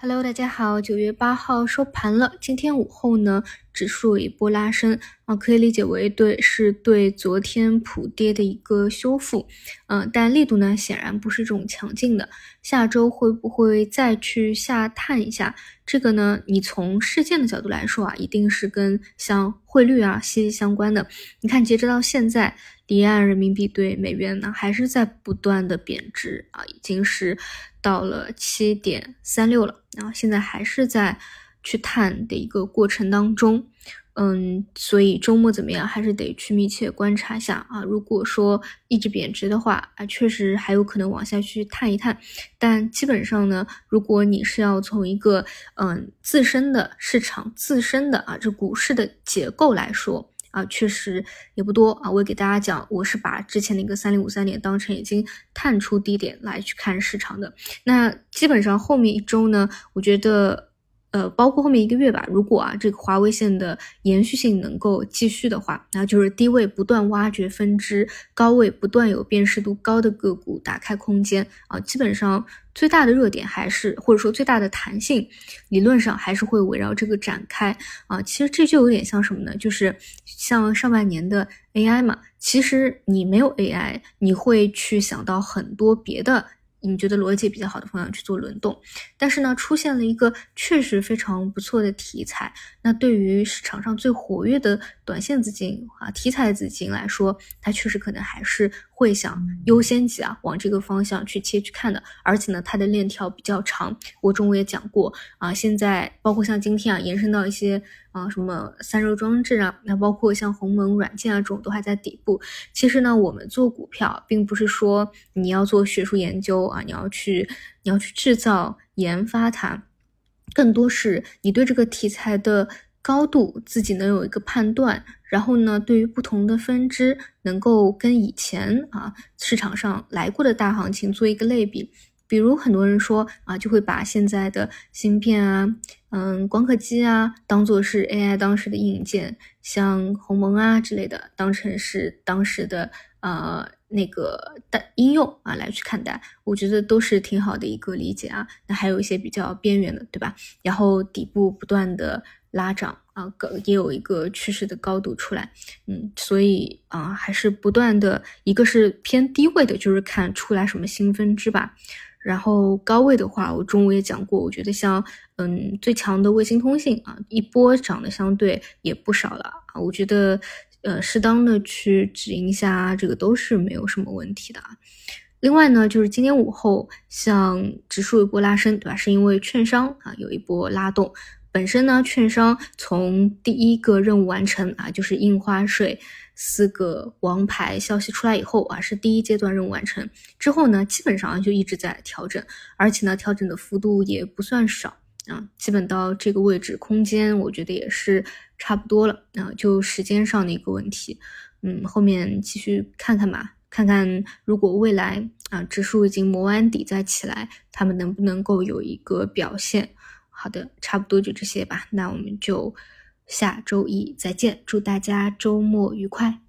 Hello，大家好，九月八号收盘了。今天午后呢，指数一波拉升啊，可以理解为对是对昨天普跌的一个修复，嗯，但力度呢显然不是这种强劲的。下周会不会再去下探一下？这个呢，你从事件的角度来说啊，一定是跟像汇率啊息息相关的。你看，截止到现在。离岸人民币对美元呢，还是在不断的贬值啊，已经是到了七点三六了，然后现在还是在去探的一个过程当中，嗯，所以周末怎么样，还是得去密切观察一下啊。如果说一直贬值的话啊，确实还有可能往下去探一探，但基本上呢，如果你是要从一个嗯自身的市场自身的啊这股市的结构来说。啊，确实也不多啊。我也给大家讲，我是把之前的一个三零五三点当成已经探出低点来去看市场的。那基本上后面一周呢，我觉得。呃，包括后面一个月吧，如果啊这个华为线的延续性能够继续的话，那就是低位不断挖掘分支，高位不断有辨识度高的个股打开空间啊。基本上最大的热点还是或者说最大的弹性，理论上还是会围绕这个展开啊。其实这就有点像什么呢？就是像上半年的 AI 嘛。其实你没有 AI，你会去想到很多别的。你觉得逻辑比较好的方向去做轮动，但是呢，出现了一个确实非常不错的题材。那对于市场上最活跃的短线资金啊，题材资金来说，它确实可能还是会想优先级啊，往这个方向去切去看的。而且呢，它的链条比较长，我中午也讲过啊。现在包括像今天啊，延伸到一些。啊，什么散热装置啊，那包括像鸿蒙软件啊这种都还在底部。其实呢，我们做股票，并不是说你要做学术研究啊，你要去你要去制造研发它，更多是你对这个题材的高度自己能有一个判断，然后呢，对于不同的分支，能够跟以前啊市场上来过的大行情做一个类比。比如很多人说啊，就会把现在的芯片啊，嗯，光刻机啊，当做是 AI 当时的硬件，像鸿蒙啊之类的，当成是当时的呃那个的应用啊来去看待，我觉得都是挺好的一个理解啊。那还有一些比较边缘的，对吧？然后底部不断的拉涨啊，也有一个趋势的高度出来，嗯，所以啊，还是不断的一个是偏低位的，就是看出来什么新分支吧。然后高位的话，我中午也讲过，我觉得像嗯最强的卫星通信啊，一波涨的相对也不少了啊。我觉得呃适当的去止盈一下，这个都是没有什么问题的啊。另外呢，就是今天午后像指数一波拉升，对吧？是因为券商啊有一波拉动，本身呢券商从第一个任务完成啊，就是印花税。四个王牌消息出来以后啊，是第一阶段任务完成之后呢，基本上就一直在调整，而且呢，调整的幅度也不算少啊，基本到这个位置，空间我觉得也是差不多了啊，就时间上的一个问题，嗯，后面继续看看吧，看看如果未来啊指数已经磨完底再起来，他们能不能够有一个表现？好的，差不多就这些吧，那我们就。下周一再见，祝大家周末愉快。